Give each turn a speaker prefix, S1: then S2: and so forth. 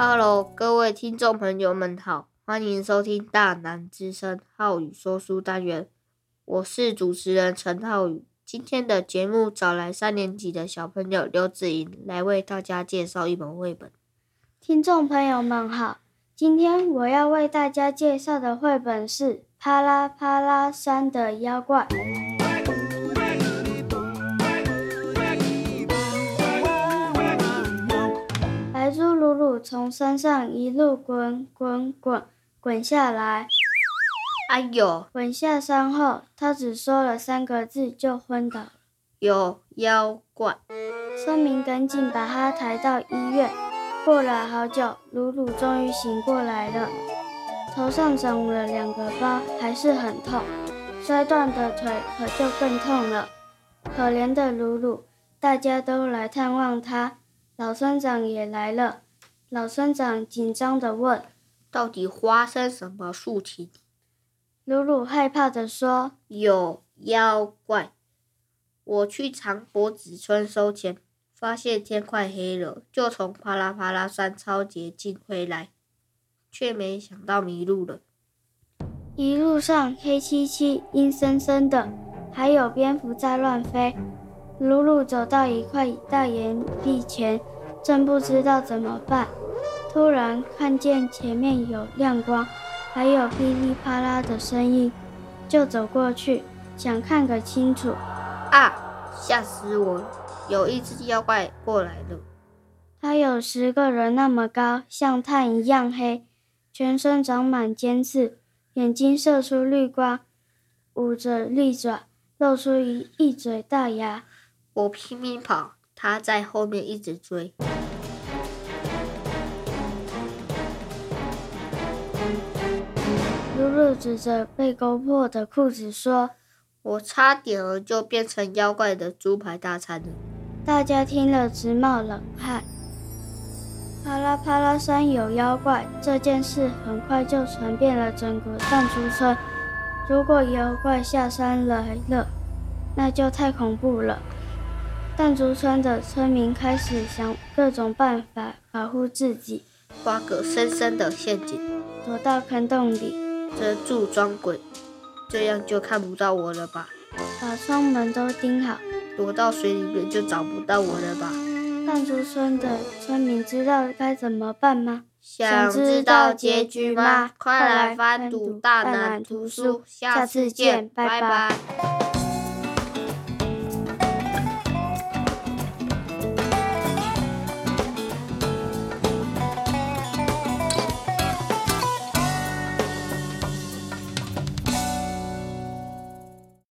S1: Hello，各位听众朋友们好，欢迎收听大南之声浩宇说书单元，我是主持人陈浩宇。今天的节目找来三年级的小朋友刘子莹来为大家介绍一本绘本。
S2: 听众朋友们好，今天我要为大家介绍的绘本是《啪啦啪啦山的妖怪》。从山上一路滚滚滚滚下来。
S1: 哎呦！
S2: 滚下山后，他只说了三个字就昏倒了。
S1: 有妖怪！
S2: 村民赶紧把他抬到医院。过了好久，鲁鲁终于醒过来了，头上长了两个包，还是很痛。摔断的腿可就更痛了。可怜的鲁鲁，大家都来探望他，老村长也来了。老村长紧张地问：“
S1: 到底发生什么事情？”
S2: 鲁鲁害怕地说：“
S1: 有妖怪！我去长脖子村收钱，发现天快黑了，就从啪啦啪啦山超捷径回来，却没想到迷路了。
S2: 一路上黑漆漆、阴森森的，还有蝙蝠在乱飞。鲁鲁走到一块大岩壁前，正不知道怎么办，突然看见前面有亮光。”还有噼里啪啦的声音，就走过去想看个清楚。
S1: 啊！吓死我了！有一只妖怪过来了。
S2: 它有十个人那么高，像炭一样黑，全身长满尖刺，眼睛射出绿光，捂着利爪，露出一一嘴大牙。
S1: 我拼命跑，它在后面一直追。
S2: 露露指着被勾破的裤子说：“
S1: 我差点儿就变成妖怪的猪排大餐了。”
S2: 大家听了直冒冷汗。啪啦啪啦山有妖怪这件事很快就传遍了整个弹珠村。如果妖怪下山来了，那就太恐怖了。弹珠村的村民开始想各种办法保护自己，
S1: 挖个深深的陷阱，
S2: 躲到坑洞里。
S1: 遮住装鬼，这样就看不到我了吧？
S2: 把窗门都钉好，
S1: 躲到水里面就找不到我了吧？
S2: 弹珠村的村民知道该怎么办吗？
S1: 想知道结局吗？快来翻读大南图书，下次见，拜拜。